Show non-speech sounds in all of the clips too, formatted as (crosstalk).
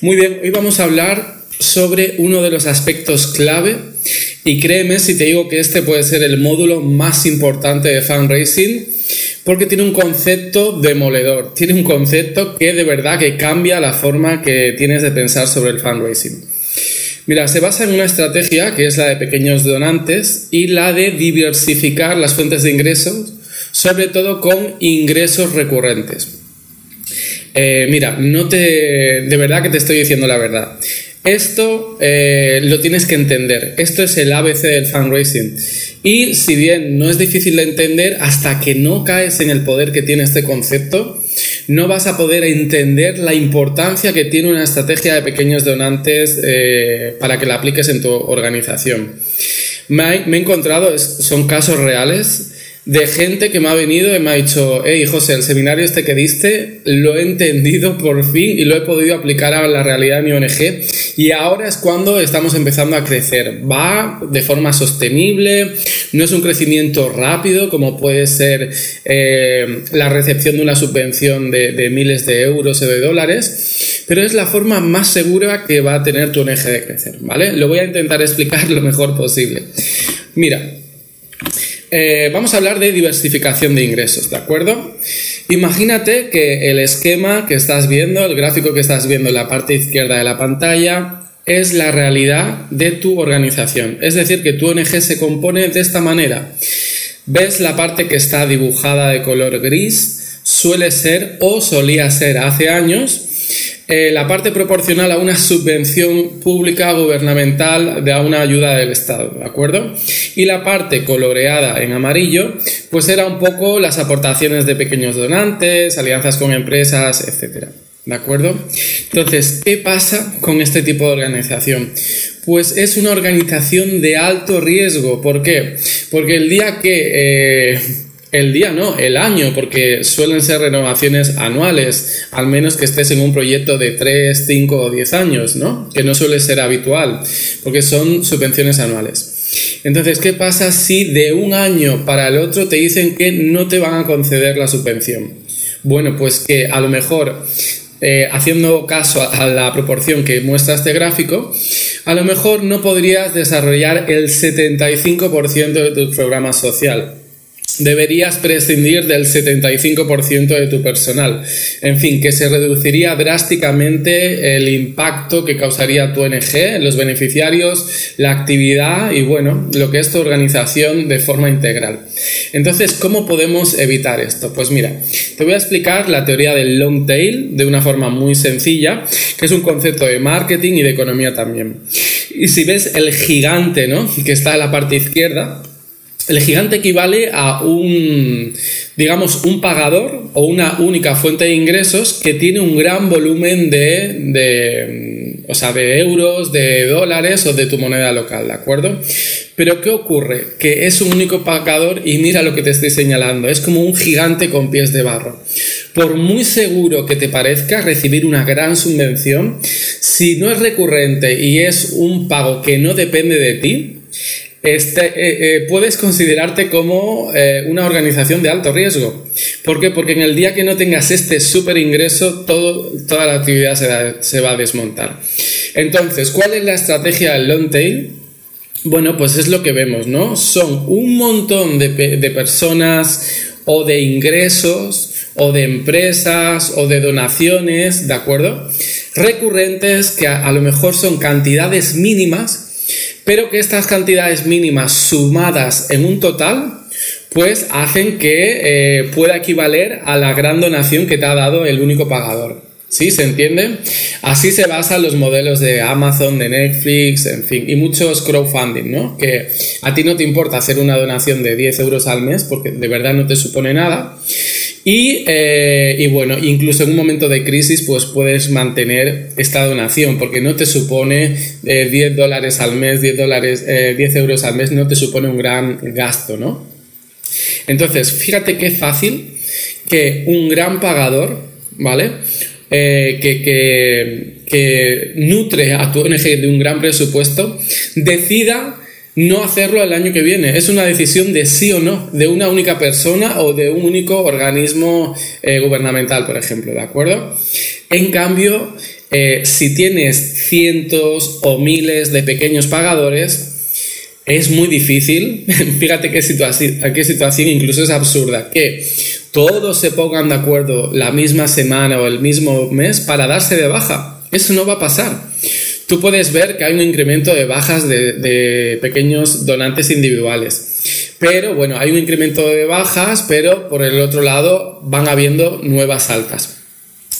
Muy bien, hoy vamos a hablar sobre uno de los aspectos clave y créeme si te digo que este puede ser el módulo más importante de fundraising porque tiene un concepto demoledor, tiene un concepto que de verdad que cambia la forma que tienes de pensar sobre el fundraising. Mira, se basa en una estrategia que es la de pequeños donantes y la de diversificar las fuentes de ingresos, sobre todo con ingresos recurrentes. Eh, mira, no te. De verdad que te estoy diciendo la verdad. Esto eh, lo tienes que entender. Esto es el ABC del fundraising. Y si bien no es difícil de entender, hasta que no caes en el poder que tiene este concepto, no vas a poder entender la importancia que tiene una estrategia de pequeños donantes eh, para que la apliques en tu organización. Me, he encontrado, son casos reales de gente que me ha venido y me ha dicho, hey José, el seminario este que diste lo he entendido por fin y lo he podido aplicar a la realidad de mi ONG y ahora es cuando estamos empezando a crecer. Va de forma sostenible, no es un crecimiento rápido como puede ser eh, la recepción de una subvención de, miles de euros o de dólares, pero es la forma más segura que va a tener tu ONG de crecer, ¿vale? Lo voy a intentar explicar (laughs) lo mejor posible. Mira, eh, vamos a hablar de diversificación de ingresos, ¿de acuerdo? Imagínate que el esquema que estás viendo, el gráfico que estás viendo en la parte izquierda de la pantalla, es la realidad de tu organización. Es decir, que tu ONG se compone de esta manera. ¿Ves la parte que está dibujada de color gris? Suele ser o solía ser hace años eh, la parte proporcional a una subvención pública gubernamental de una ayuda del Estado, ¿de acuerdo? Y la parte coloreada en amarillo, pues era un poco las aportaciones de pequeños donantes, alianzas con empresas, etcétera. ¿De acuerdo? Entonces, ¿qué pasa con este tipo de organización? Pues es una organización de alto riesgo. ¿Por qué? Porque el día que eh, el día no, el año, porque suelen ser renovaciones anuales, al menos que estés en un proyecto de 3, 5 o 10 años, ¿no? Que no suele ser habitual, porque son subvenciones anuales. Entonces, ¿qué pasa si de un año para el otro te dicen que no te van a conceder la subvención? Bueno, pues que a lo mejor, eh, haciendo caso a la proporción que muestra este gráfico, a lo mejor no podrías desarrollar el 75% de tu programa social deberías prescindir del 75% de tu personal. En fin, que se reduciría drásticamente el impacto que causaría tu ONG, los beneficiarios, la actividad y bueno, lo que es tu organización de forma integral. Entonces, ¿cómo podemos evitar esto? Pues mira, te voy a explicar la teoría del long tail de una forma muy sencilla, que es un concepto de marketing y de economía también. Y si ves el gigante, ¿no? Que está en la parte izquierda, el gigante equivale a un, digamos, un pagador o una única fuente de ingresos que tiene un gran volumen de, de, o sea, de euros, de dólares o de tu moneda local, ¿de acuerdo? Pero ¿qué ocurre? Que es un único pagador y mira lo que te estoy señalando, es como un gigante con pies de barro. Por muy seguro que te parezca recibir una gran subvención, si no es recurrente y es un pago que no depende de ti, este, eh, eh, puedes considerarte como eh, una organización de alto riesgo. ¿Por qué? Porque en el día que no tengas este super ingreso, toda la actividad se, va a desmontar. Entonces, ¿cuál es la estrategia del long tail? Bueno, pues es lo que vemos, ¿no? Son un montón de, de personas o de ingresos o de empresas o de donaciones, ¿de acuerdo? Recurrentes que a lo mejor son cantidades mínimas pero que estas cantidades mínimas sumadas en un total, pues hacen que eh, pueda equivaler a la gran donación que te ha dado el único pagador. ¿Sí? ¿Se entiende? Así se basan los modelos de Amazon, de Netflix, en fin, y muchos crowdfunding, ¿no? Que a ti no te importa hacer una donación de 10 euros al mes porque de verdad no te supone nada eh, y, bueno, incluso en un momento de crisis, pues puedes mantener esta donación, porque no te supone 10 eh, dólares al mes, 10, dólares, 10 eh, euros al mes, no te supone un gran gasto, ¿no? Entonces, fíjate qué fácil que un gran pagador, ¿vale? que, que nutre a tu ONG de un gran presupuesto, decida no hacerlo el año que viene. Es una decisión de sí o no, de una única persona o de un único organismo eh, gubernamental, por ejemplo, ¿de acuerdo? En cambio, eh, si tienes cientos o miles de pequeños pagadores, es muy difícil, (laughs) fíjate qué situación, qué situación incluso es absurda, que todos se pongan de acuerdo la misma semana o el mismo mes para darse de baja. Eso no va a pasar. Tú puedes ver que hay un incremento de bajas de, pequeños donantes individuales. Pero bueno, hay un incremento de bajas, pero por el otro lado van habiendo nuevas altas.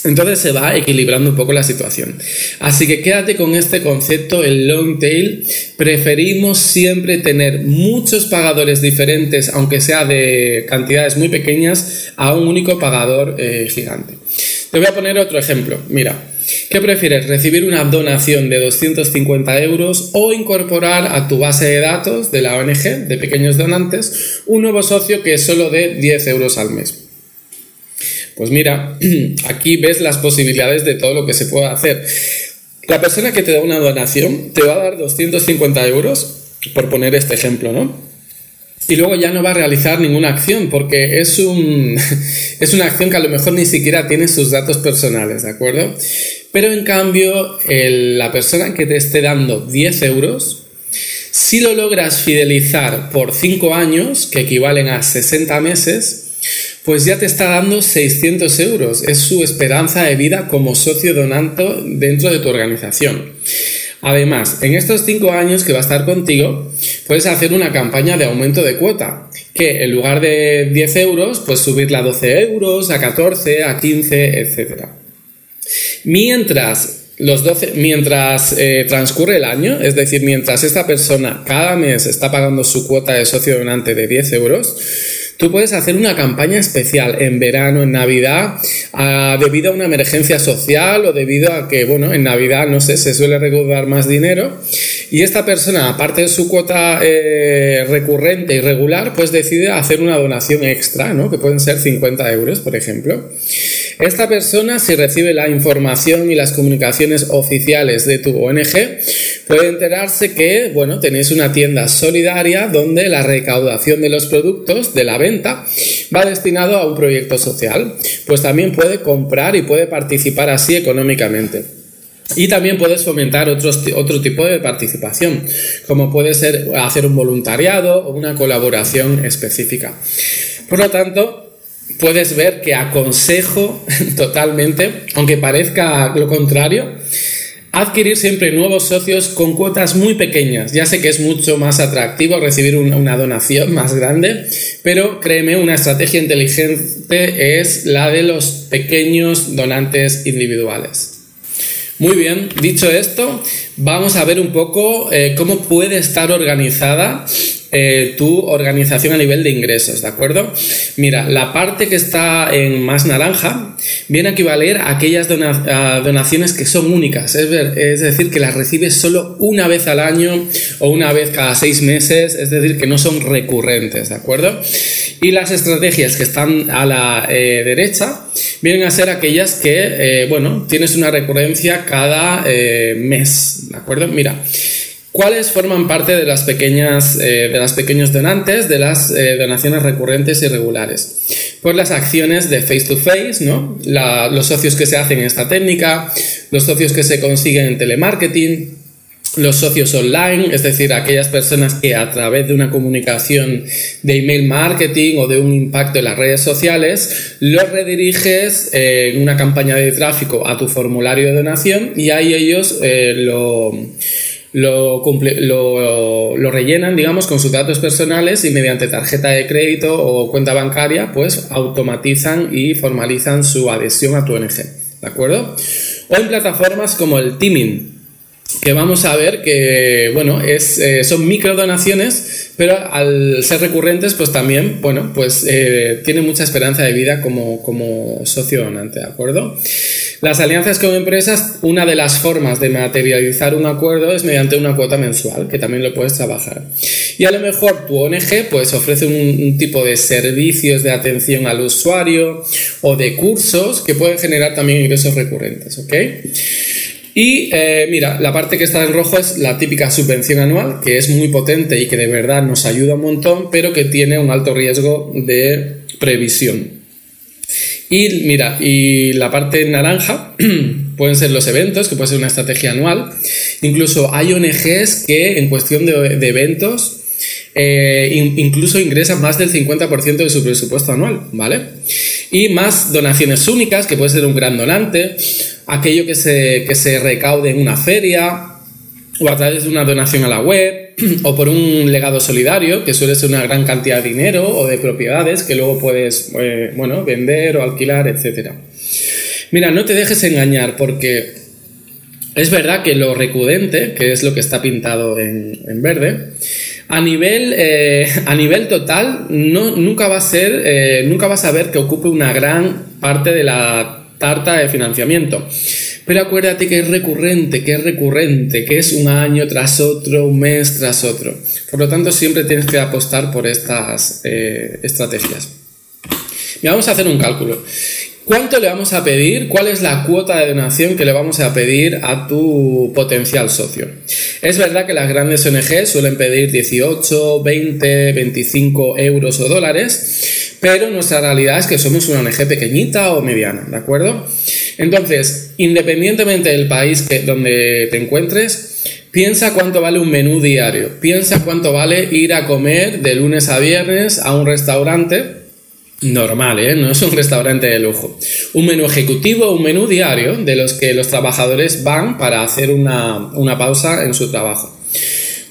Entonces se va equilibrando un poco la situación. Así que quédate con este concepto, el long tail. Preferimos siempre tener muchos pagadores diferentes, aunque sea de cantidades muy pequeñas, a un único pagador eh, gigante. Te voy a poner otro ejemplo. Mira, ¿qué prefieres? ¿Recibir una donación de 250 euros o incorporar a tu base de datos de la ONG de pequeños donantes un nuevo socio que solo de 10 euros al mes? Pues mira, (clears throat) aquí ves las posibilidades de todo lo que se puede hacer. La persona que te da una donación te va a dar 250 euros, por poner este ejemplo, ¿no? Y luego ya no va a realizar ninguna acción porque es, un, (laughs) es una acción que a lo mejor ni siquiera tiene sus datos personales, ¿de acuerdo? Pero en cambio, la persona que te esté dando 10 euros, si lo logras fidelizar por 5 años, que equivalen a 60 meses, pues ya te está dando 600 euros. Es su esperanza de vida como socio donante dentro de tu organización. Además, en estos 5 años que va a estar contigo, puedes hacer una campaña de aumento de cuota, que en lugar de 10 euros, pues subirla a 12 euros, a 14, a 15, etc. Mientras los 12, mientras eh, transcurre el año, es decir, mientras esta persona cada mes está pagando su cuota de socio donante de 10 euros, Tú puedes hacer una campaña especial en verano, en Navidad, debido a una emergencia social o debido a que, bueno, en Navidad, no sé, se suele recaudar más dinero. Y esta persona, aparte de su cuota eh, recurrente y regular, pues decide hacer una donación extra, ¿no? Que pueden ser 50 euros, por ejemplo. Esta persona, si recibe la información y las comunicaciones oficiales de tu ONG, puede enterarse que, bueno, tenéis una tienda solidaria donde la recaudación de los productos de la venta va destinado a un proyecto social. Pues también puede comprar y puede participar así económicamente. Y también puedes fomentar otro tipo de participación, como puede ser hacer un voluntariado o una colaboración específica. Por lo tanto, puedes ver que aconsejo (laughs) totalmente, aunque parezca lo contrario, adquirir siempre nuevos socios con cuotas muy pequeñas. Ya sé que es mucho más atractivo recibir una donación más grande, pero créeme, una estrategia inteligente es la de los pequeños donantes individuales. Muy bien, dicho esto, vamos a ver un poco eh, cómo puede estar organizada eh, tu organización a nivel de ingresos, ¿de acuerdo? Mira, la parte que está en más naranja viene a equivaler a aquellas donaciones que son únicas, es, decir, que las recibes solo una vez al año o una vez cada seis meses, es decir, que no son recurrentes, ¿de acuerdo? Y las estrategias que están a la eh, derecha vienen a ser aquellas que, eh, bueno, tienes una recurrencia cada mes, ¿de acuerdo? Mira. ¿Cuáles forman parte de las pequeñas, eh, de las pequeños donantes, de las eh, donaciones recurrentes y regulares? Pues las acciones de face to face, ¿no? los socios que se hacen en esta técnica, los socios que se consiguen en telemarketing, los socios online, es decir, aquellas personas que a través de una comunicación de email marketing o de un impacto en las redes sociales, los rediriges eh, en una campaña de tráfico a tu formulario de donación y ahí ellos lo lo, lo, rellenan, digamos, con sus datos personales y mediante tarjeta de crédito o cuenta bancaria, pues automatizan y formalizan su adhesión a tu ONG. ¿De acuerdo? O en plataformas como el Teaming, que vamos a ver que, bueno, es, eh, son micro donaciones, pero al ser recurrentes, pues también, bueno, pues eh, tiene mucha esperanza de vida como, como socio donante, ¿de acuerdo? Las alianzas con empresas, una de las formas de materializar un acuerdo es mediante una cuota mensual, que también lo puedes trabajar. Y a lo mejor tu ONG, pues ofrece un, tipo de servicios de atención al usuario o de cursos que pueden generar también ingresos recurrentes. Y eh, mira, la parte que está en rojo es la típica subvención anual, que es muy potente y que de verdad nos ayuda un montón, pero que tiene un alto riesgo de previsión. Y mira, y la parte naranja (clears throat) pueden ser los eventos, que puede ser una estrategia anual. Incluso hay ONGs que en cuestión de, eventos eh, incluso ingresan más del 50% de su presupuesto anual, ¿vale? Y más donaciones únicas, que puede ser un gran donante, aquello que se, que se recaude en una feria o a través de una donación a la web (clears throat) o por un legado solidario, que suele ser una gran cantidad de dinero o de propiedades que luego puedes, eh, bueno, vender o alquilar, etcétera. Mira, no te dejes engañar porque es verdad que lo recudente, que es lo que está pintado en, verde, a nivel, eh, (laughs) a nivel total no, nunca va a ser, eh, nunca vas a ver que ocupe una gran parte de la tarta de financiamiento. Pero acuérdate que es recurrente, que es recurrente, que es un año tras otro, un mes tras otro. Por lo tanto, siempre tienes que apostar por estas eh, estrategias. Y vamos a hacer un cálculo. ¿Cuánto le vamos a pedir? ¿Cuál es la cuota de donación que le vamos a pedir a tu potencial socio? Es verdad que las grandes ONG suelen pedir 18, 20, 25 euros o dólares, pero nuestra realidad es que somos una ONG pequeñita o mediana, ¿de acuerdo? Entonces, independientemente del país que, donde te encuentres, piensa cuánto vale un menú diario, piensa cuánto vale ir a comer de lunes a viernes a un restaurante normal, ¿eh? no es un restaurante de lujo. Un menú ejecutivo, un menú diario de los que los trabajadores van para hacer una, pausa en su trabajo.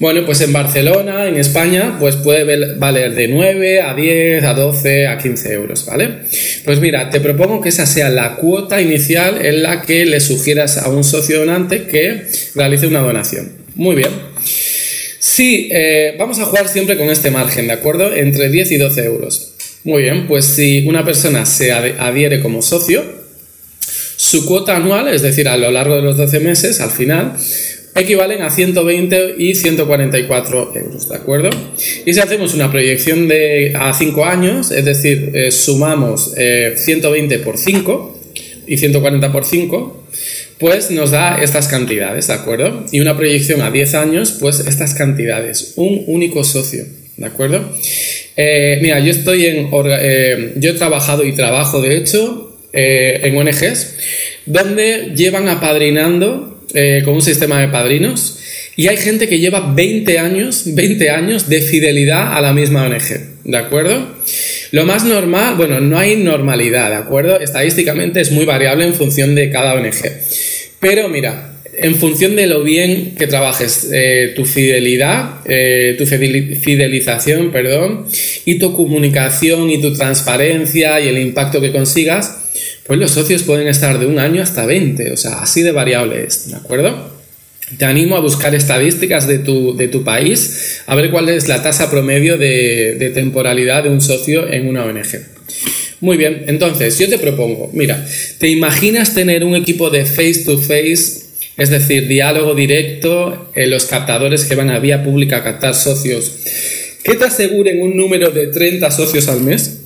Bueno, pues en Barcelona, en España, pues puede valer de 9 a 10, a 12, a 15 euros, ¿vale? Pues mira, te propongo que esa sea la cuota inicial en la que le sugieras a un socio donante que realice una donación. Muy bien. Sí, eh, vamos a jugar siempre con este margen, ¿de acuerdo? Entre 10 y 12 euros. Muy bien, pues si una persona se adhiere como socio, su cuota anual, es decir, a lo largo de los 12 meses, al final, equivalen a 120 y 144 euros, ¿de acuerdo? Y si hacemos una proyección de a 5 años, es decir, eh, sumamos 120 eh, por 5 y 140 por 5, pues nos da estas cantidades, ¿de acuerdo? Y una proyección a 10 años, pues estas cantidades, un único socio, ¿de acuerdo? Eh, mira, yo estoy en. Yo he trabajado y trabajo, de hecho, en ONGs, donde llevan apadrinando con un sistema de padrinos. Y hay gente que lleva 20 años, 20 años de fidelidad a la misma ONG, ¿de acuerdo? Lo más normal, bueno, no hay normalidad, ¿de acuerdo? Estadísticamente es muy variable en función de cada ONG. Pero mira, en función de lo bien que trabajes, eh, tu fidelidad, eh, tu fidelización, perdón, y tu comunicación y tu transparencia y el impacto que consigas, pues los socios pueden estar de un año hasta 20, o sea, así de variable es, ¿de acuerdo? Te animo a buscar estadísticas de tu, de tu país, a ver cuál es la tasa promedio de, de temporalidad de un socio en una ONG. Muy bien, entonces yo te propongo, mira, ¿te imaginas tener un equipo de face to face es decir, diálogo directo los captadores que van a vía pública a captar socios. ¿Qué te aseguren un número de 30 socios al mes?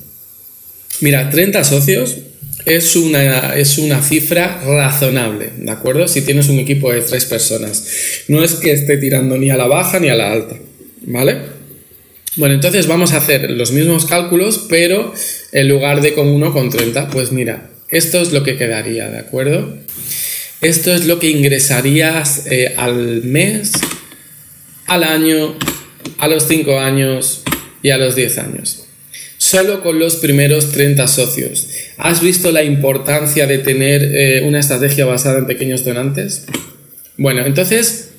Mira, 30 socios es una, es una cifra razonable, ¿de acuerdo? Si tienes un equipo de tres personas. No es que esté tirando ni a la baja ni a la alta, ¿vale? Bueno, entonces vamos a hacer los mismos cálculos, pero en lugar de con 1 con 30, pues mira, esto es lo que quedaría, ¿de acuerdo? Esto es lo que ingresarías eh, al mes, al año, a los 5 años y a los 10 años. Solo con los primeros 30 socios. ¿Has visto la importancia de tener eh, una estrategia basada en pequeños donantes? Bueno, entonces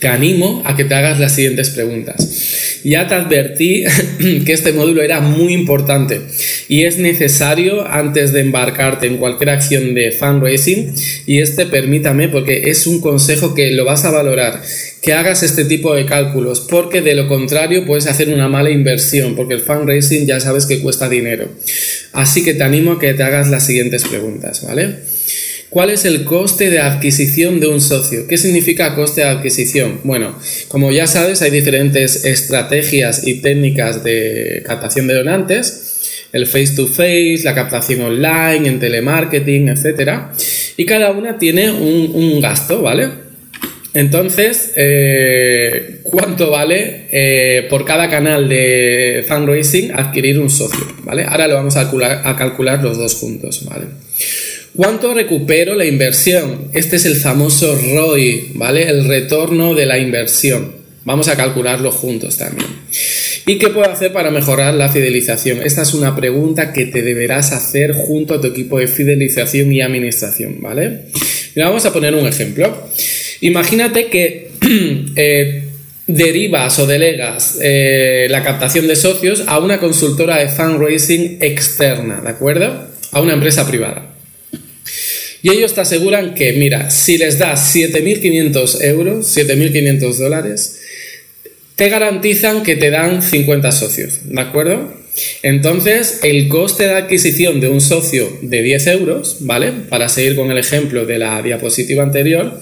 te animo a que te hagas las siguientes preguntas. Ya te advertí (laughs) que este módulo era muy importante y es necesario antes de embarcarte en cualquier acción de fundraising y este permítame porque es un consejo que lo vas a valorar que hagas este tipo de cálculos porque de lo contrario puedes hacer una mala inversión porque el fundraising ya sabes que cuesta dinero así que te animo a que te hagas las siguientes preguntas ¿vale? ¿Cuál es el coste de adquisición de un socio? ¿Qué significa coste de adquisición? Bueno, como ya sabes, hay diferentes estrategias y técnicas de captación de donantes, el face to face, la captación online, en telemarketing, etc. Y cada una tiene un, gasto, ¿vale? Entonces, eh, ¿cuánto vale eh, por cada canal de fundraising adquirir un socio? ¿Vale? Ahora lo vamos a calcular, a calcular los dos juntos, ¿vale? ¿Cuánto recupero la inversión? Este es el famoso ROI, ¿vale? El retorno de la inversión. Vamos a calcularlo juntos también. ¿Y qué puedo hacer para mejorar la fidelización? Esta es una pregunta que te deberás hacer junto a tu equipo de fidelización y administración, ¿vale? vamos a poner un ejemplo. Imagínate que (clears throat) eh, derivas o delegas eh, la captación de socios a una consultora de fundraising externa, ¿de acuerdo? A una empresa privada. Y ellos te aseguran que, mira, si les das 7.500 euros, 7.500 dólares, te garantizan que te dan 50 socios, ¿de acuerdo? Entonces, el coste de adquisición de un socio de 10 euros, ¿vale? Para seguir con el ejemplo de la diapositiva anterior,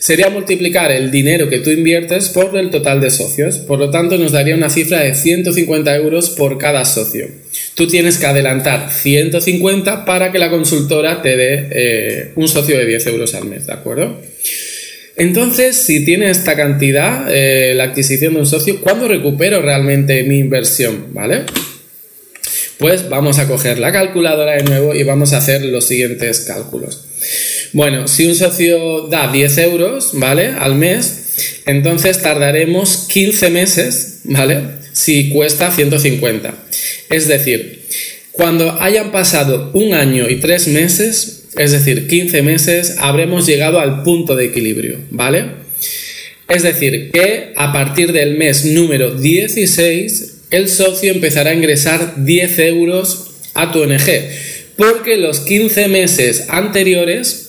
sería multiplicar el dinero que tú inviertes por el total de socios. Por lo tanto, nos daría una cifra de 150 euros por cada socio. Tú tienes que adelantar 150 para que la consultora te dé eh, un socio de 10 euros al mes, ¿de acuerdo? Entonces, si tiene esta cantidad, eh, la adquisición de un socio, ¿cuándo recupero realmente mi inversión? ¿Vale? Pues vamos a coger la calculadora de nuevo y vamos a hacer los siguientes cálculos. Bueno, si un socio da 10 euros, ¿vale? Al mes, entonces tardaremos 15 meses, ¿vale? Si cuesta 150. Es decir, cuando hayan pasado un año y tres meses, es decir, 15 meses, habremos llegado al punto de equilibrio, ¿vale? Es decir, que a partir del mes número 16 el socio empezará a ingresar 10 euros a tu ONG, porque los 15 meses anteriores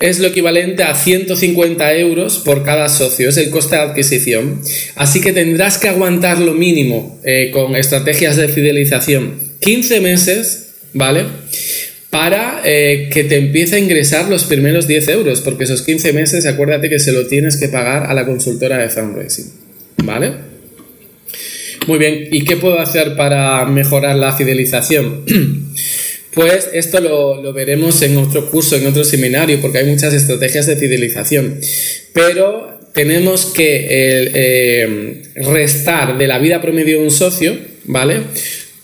es lo equivalente a 150 euros por cada socio, es el coste de adquisición. Así que tendrás que aguantar lo mínimo eh, con estrategias de fidelización 15 meses, ¿vale? Para eh, que te empiece a ingresar los primeros 10 euros, porque esos 15 meses, acuérdate que se lo tienes que pagar a la consultora de fundraising, ¿vale? Muy bien, ¿y qué puedo hacer para mejorar la fidelización? (clears throat) Pues esto lo, veremos en otro curso, en otro seminario, porque hay muchas estrategias de fidelización. Pero tenemos que eh, restar de la vida promedio de un socio, ¿vale?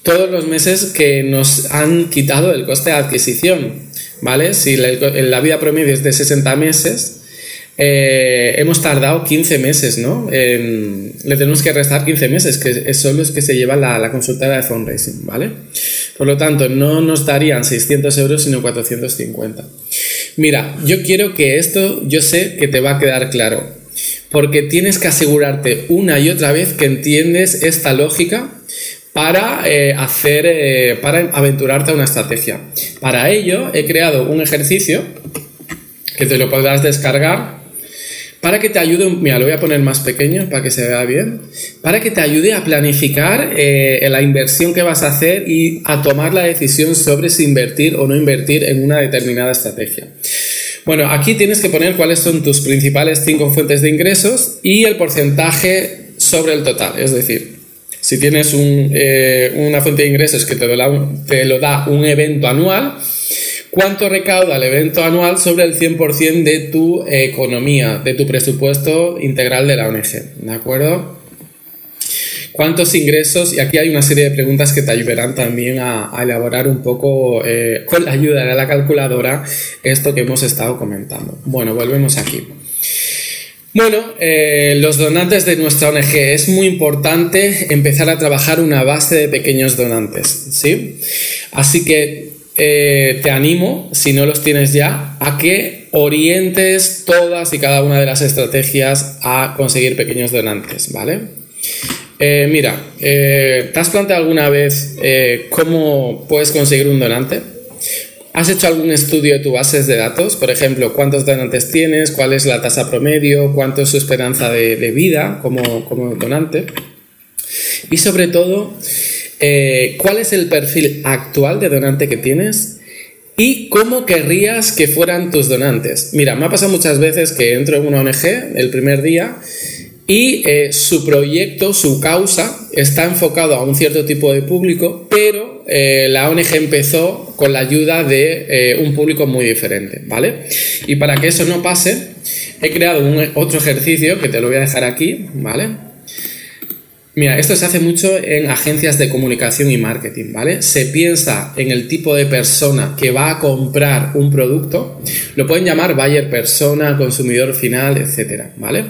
Todos los meses que nos han quitado el coste de adquisición, ¿vale? Si la vida promedio es de 60 meses, eh, hemos tardado 15 meses, ¿no? le tenemos que restar 15 meses, que son los que se lleva la, la consultora de fundraising, ¿vale? Por lo tanto, no nos darían 600 euros, sino 450. Mira, yo quiero que esto, yo sé que te va a quedar claro, porque tienes que asegurarte una y otra vez que entiendes esta lógica para eh, hacer, eh, para aventurarte a una estrategia. Para ello he creado un ejercicio que te lo podrás descargar para que te ayude, mira, lo voy a poner más pequeño para que se vea bien, para que te ayude a planificar eh, la inversión que vas a hacer y a tomar la decisión sobre si invertir o no invertir en una determinada estrategia. Bueno, aquí tienes que poner cuáles son tus principales cinco fuentes de ingresos y el porcentaje sobre el total, es decir, si tienes eh, una fuente de ingresos que te lo da un evento anual, ¿Cuánto recauda el evento anual sobre el 100% de tu economía, de tu presupuesto integral de la ONG? ¿De acuerdo? ¿Cuántos ingresos? Y aquí hay una serie de preguntas que te ayudarán también a, elaborar un poco eh, con la ayuda de la calculadora esto que hemos estado comentando. Bueno, volvemos aquí. Bueno, eh, los donantes de nuestra ONG es muy importante empezar a trabajar una base de pequeños donantes, ¿sí? Así que eh, te animo, si no los tienes ya, a que orientes todas y cada una de las estrategias a conseguir pequeños donantes, ¿vale? Eh, mira, ¿te has planteado alguna vez cómo puedes conseguir un donante? ¿Has hecho algún estudio de tu bases de datos? Por ejemplo, ¿cuántos donantes tienes? ¿Cuál es la tasa promedio? ¿Cuánto es su esperanza de, vida como, como donante? Y sobre todo, eh, cuál es el perfil actual de donante que tienes y cómo querrías que fueran tus donantes. Mira, me ha pasado muchas veces que entro en una ONG el primer día y eh, su proyecto, su causa, está enfocado a un cierto tipo de público, pero eh, la ONG empezó con la ayuda de un público muy diferente, ¿vale? Y para que eso no pase, he creado un, otro ejercicio que te lo voy a dejar aquí, ¿vale? Mira, esto se hace mucho en agencias de comunicación y marketing, ¿vale? Se piensa en el tipo de persona que va a comprar un producto, lo pueden llamar buyer persona, consumidor final, etcétera, ¿vale?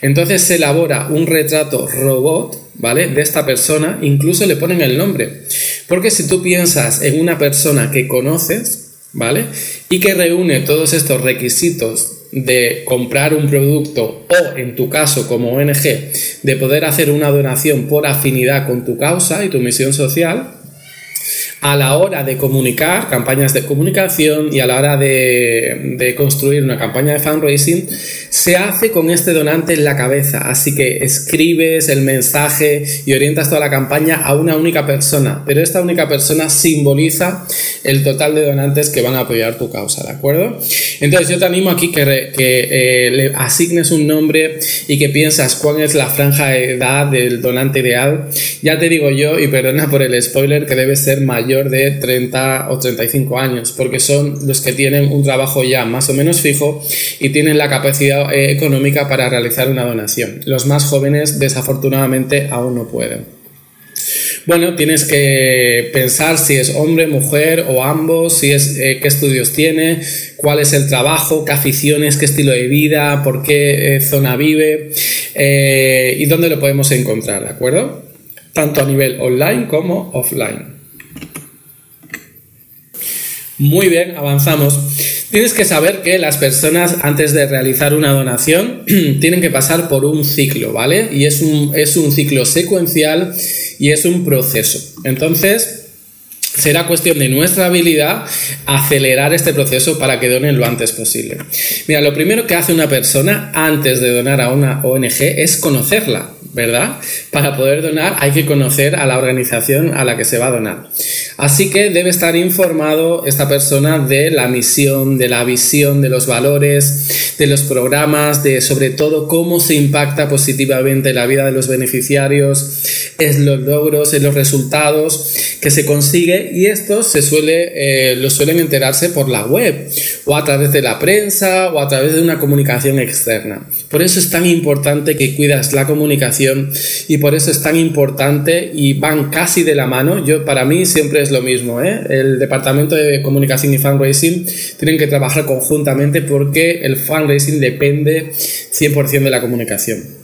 Entonces se elabora un retrato robot, ¿vale? De esta persona, incluso le ponen el nombre. Porque si tú piensas en una persona que conoces, ¿vale? Y que reúne todos estos requisitos de comprar un producto o, en tu caso, como ONG, de poder hacer una donación por afinidad con tu causa y tu misión social, a la hora de comunicar, campañas de comunicación y a la hora de, construir una campaña de fundraising, se hace con este donante en la cabeza. Así que escribes el mensaje y orientas toda la campaña a una única persona, pero esta única persona simboliza el total de donantes que van a apoyar tu causa, ¿de acuerdo? Entonces yo te animo aquí que, que eh, le asignes un nombre y que piensas cuál es la franja de edad del donante ideal. Ya te digo yo, y perdona por el spoiler, que debe ser mayor de 30 o 35 años, porque son los que tienen un trabajo ya más o menos fijo y tienen la capacidad eh, económica para realizar una donación. Los más jóvenes desafortunadamente aún no pueden. Bueno, tienes que pensar si es hombre, mujer o ambos, si es eh, qué estudios tiene, cuál es el trabajo, qué aficiones, qué estilo de vida, por qué eh, zona vive y dónde lo podemos encontrar, ¿de acuerdo? Tanto a nivel online como offline. Muy bien, avanzamos. Tienes que saber que las personas antes de realizar una donación (clears throat) tienen que pasar por un ciclo, ¿vale? Y es un, es un ciclo secuencial y es un proceso. Entonces, será cuestión de nuestra habilidad acelerar este proceso para que donen lo antes posible. Mira, lo primero que hace una persona antes de donar a una ONG es conocerla, ¿verdad? Para poder donar hay que conocer a la organización a la que se va a donar. Así que debe estar informado esta persona de la misión, de la visión, de los valores, de los programas, de sobre todo cómo se impacta positivamente la vida de los beneficiarios, en los logros, en los resultados que se consigue y esto se suele, eh, suelen enterarse por la web o a través de la prensa o a través de una comunicación externa. Por eso es tan importante que cuidas la comunicación y por eso es tan importante y van casi de la mano. Yo para mí siempre es lo mismo. ¿eh? El departamento de comunicación y fundraising tienen que trabajar conjuntamente porque el fundraising depende 100% de la comunicación.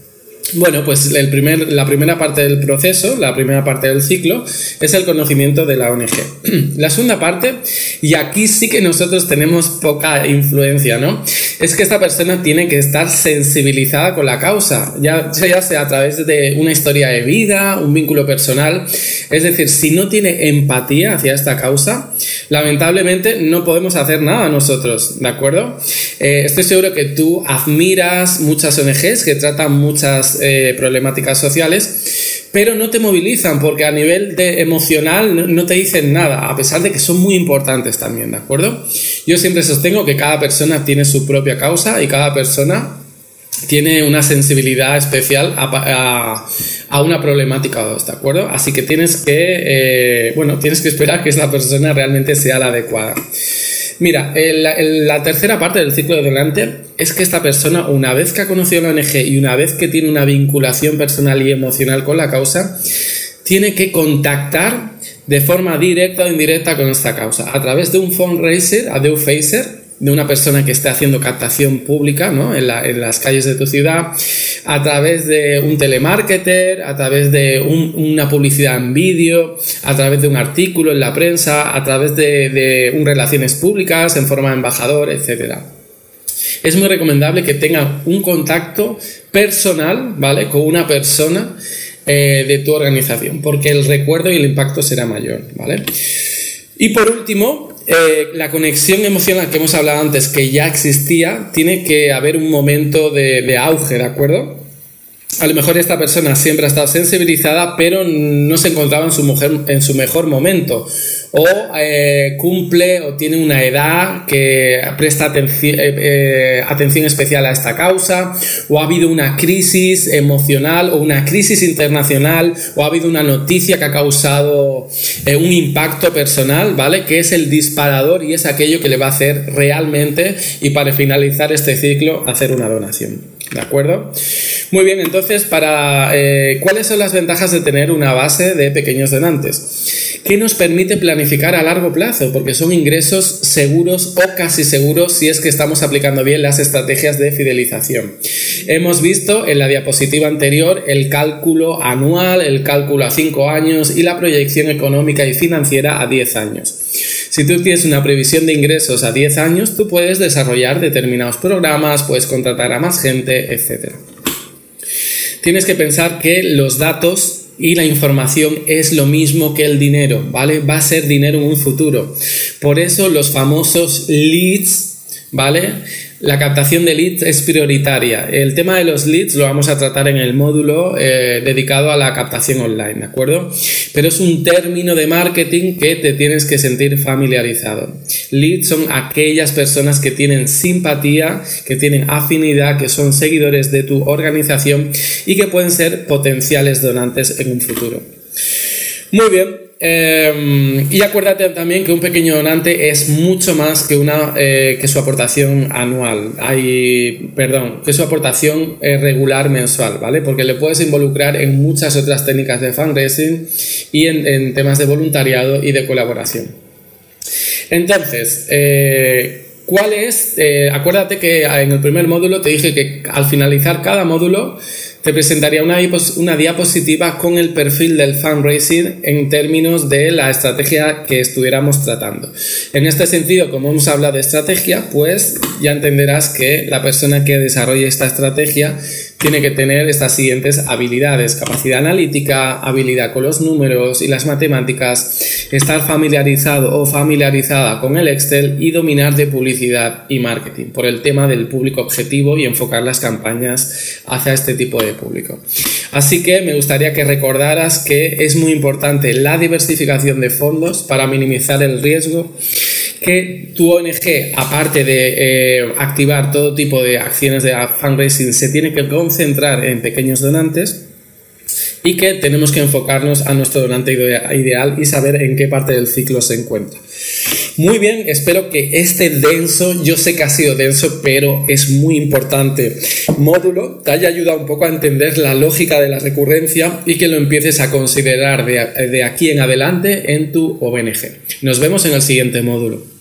Bueno, pues el primer, la primera parte del proceso, la primera parte del ciclo, es el conocimiento de la ONG. (clears throat) La segunda parte, y aquí sí que nosotros tenemos poca influencia, ¿no? Es que esta persona tiene que estar sensibilizada con la causa, ya, ya sea a través de una historia de vida, un vínculo personal. Es decir, si no tiene empatía hacia esta causa, lamentablemente no podemos hacer nada nosotros, ¿de acuerdo? Eh, estoy seguro que tú admiras muchas ONGs que tratan muchas eh, problemáticas sociales, pero no te movilizan porque a nivel de emocional no, te dicen nada, a pesar de que son muy importantes también, ¿de acuerdo? Yo siempre sostengo que cada persona tiene su propia causa y cada persona tiene una sensibilidad especial a, una problemática o dos, ¿de acuerdo? Así que tienes que, eh, bueno, tienes que esperar que esa persona realmente sea la adecuada. Mira, la tercera parte del ciclo de delante es que esta persona, una vez que ha conocido la ONG y una vez que tiene una vinculación personal y emocional con la causa, tiene que contactar de forma directa o indirecta con esta causa. A través de un fundraiser, a de Facer, de una persona que esté haciendo captación pública ¿no? en, las calles de tu ciudad, a través de un telemarketer, a través de una publicidad en vídeo, a través de un artículo en la prensa, a través de, un relaciones públicas en forma de embajador, etc. Es muy recomendable que tenga un contacto personal, ¿vale? Con una persona eh, de tu organización, porque el recuerdo y el impacto será mayor, ¿vale? Y por último, eh, la conexión emocional que hemos hablado antes, que ya existía, tiene que haber un momento de, auge, ¿de acuerdo? A lo mejor esta persona siempre ha estado sensibilizada, pero no se encontraba en su, mujer, en su mejor momento. O eh, cumple o tiene una edad que presta atención, eh, atención especial a esta causa. O ha habido una crisis emocional o una crisis internacional. O ha habido una noticia que ha causado un impacto personal, ¿vale? Que es el disparador y es aquello que le va a hacer realmente y para finalizar este ciclo hacer una donación. ¿De acuerdo? Muy bien, entonces, para eh, ¿cuáles son las ventajas de tener una base de pequeños donantes? ¿Qué nos permite planificar a largo plazo? Porque son ingresos seguros o casi seguros si es que estamos aplicando bien las estrategias de fidelización. Hemos visto en la diapositiva anterior el cálculo anual, el cálculo a 5 años y la proyección económica y financiera a 10 años. Si tú tienes una previsión de ingresos a 10 años, tú puedes desarrollar determinados programas, puedes contratar a más gente, etc. Tienes que pensar que los datos y la información es lo mismo que el dinero, ¿vale? Va a ser dinero en un futuro. Por eso los famosos leads, ¿vale? La captación de leads es prioritaria. El tema de los leads lo vamos a tratar en el módulo eh, dedicado a la captación online, ¿de acuerdo? Pero es un término de marketing que te tienes que sentir familiarizado. Leads son aquellas personas que tienen simpatía, que tienen afinidad, que son seguidores de tu organización y que pueden ser potenciales donantes en un futuro. Muy bien, Em, y acuérdate también que un pequeño donante es mucho más que, una, eh, que su aportación anual, hay, perdón, que su aportación eh, regular mensual, ¿vale? Porque le puedes involucrar en muchas otras técnicas de fundraising y en, temas de voluntariado y de colaboración. Entonces, eh, ¿cuál es? acuérdate que en el primer módulo te dije que al finalizar cada módulo te presentaría una, una diapositiva con el perfil del fundraising en términos de la estrategia que estuviéramos tratando. En este sentido, como hemos hablado de estrategia, pues ya entenderás que la persona que desarrolle esta estrategia tiene que tener estas siguientes habilidades, capacidad analítica, habilidad con los números y las matemáticas, estar familiarizado o familiarizada con el Excel y dominar de publicidad y marketing por el tema del público objetivo y enfocar las campañas hacia este tipo de público. Así que me gustaría que recordaras que es muy importante la diversificación de fondos para minimizar el riesgo que tu ONG, aparte de eh, activar todo tipo de acciones de fundraising, se tiene que concentrar en pequeños donantes y que tenemos que enfocarnos a nuestro donante ideal y saber en qué parte del ciclo se encuentra. Muy bien, espero que este denso, yo sé que ha sido denso, pero es muy importante módulo te haya ayudado un poco a entender la lógica de la recurrencia y que lo empieces a considerar de, de aquí en adelante en tu ONG. Nos vemos en el siguiente módulo.